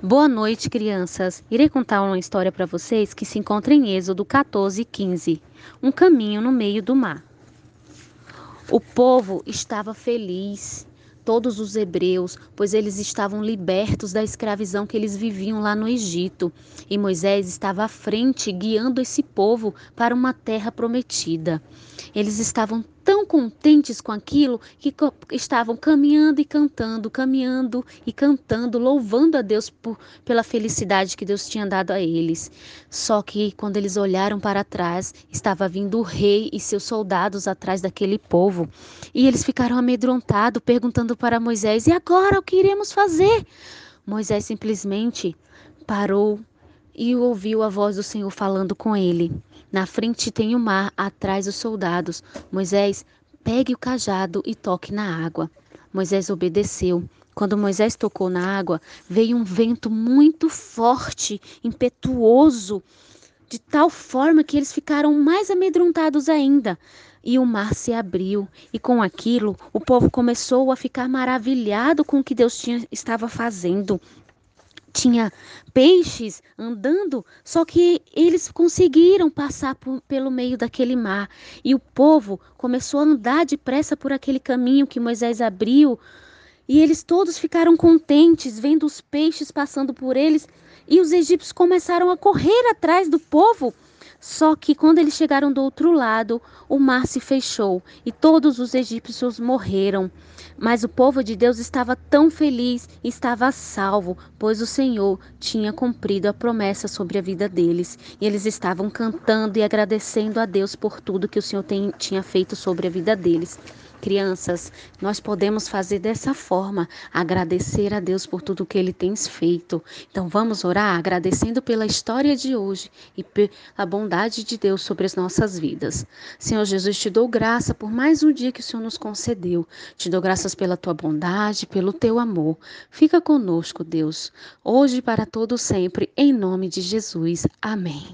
Boa noite, crianças. Irei contar uma história para vocês que se encontra em Êxodo 14 e 15. Um caminho no meio do mar. O povo estava feliz, todos os hebreus, pois eles estavam libertos da escravidão que eles viviam lá no Egito. E Moisés estava à frente, guiando esse povo para uma terra prometida. Eles estavam tão contentes com aquilo que estavam caminhando e cantando, caminhando e cantando, louvando a Deus por, pela felicidade que Deus tinha dado a eles. Só que quando eles olharam para trás, estava vindo o rei e seus soldados atrás daquele povo. E eles ficaram amedrontados, perguntando para Moisés: E agora o que iremos fazer? Moisés simplesmente parou e ouviu a voz do Senhor falando com ele. Na frente tem o mar, atrás os soldados. Moisés, pegue o cajado e toque na água. Moisés obedeceu. Quando Moisés tocou na água, veio um vento muito forte, impetuoso, de tal forma que eles ficaram mais amedrontados ainda. E o mar se abriu, e com aquilo o povo começou a ficar maravilhado com o que Deus tinha, estava fazendo tinha peixes andando, só que eles conseguiram passar por, pelo meio daquele mar. E o povo começou a andar depressa por aquele caminho que Moisés abriu. E eles todos ficaram contentes vendo os peixes passando por eles. E os egípcios começaram a correr atrás do povo. Só que quando eles chegaram do outro lado, o mar se fechou e todos os egípcios morreram. Mas o povo de Deus estava tão feliz, estava salvo, pois o Senhor tinha cumprido a promessa sobre a vida deles. E eles estavam cantando e agradecendo a Deus por tudo que o Senhor tem, tinha feito sobre a vida deles. Crianças, nós podemos fazer dessa forma, agradecer a Deus por tudo que Ele tem feito. Então vamos orar agradecendo pela história de hoje e pela bondade de Deus sobre as nossas vidas. Senhor Jesus, te dou graça por mais um dia que o Senhor nos concedeu. Te dou graças pela tua bondade, pelo teu amor. Fica conosco, Deus, hoje e para todo sempre, em nome de Jesus. Amém.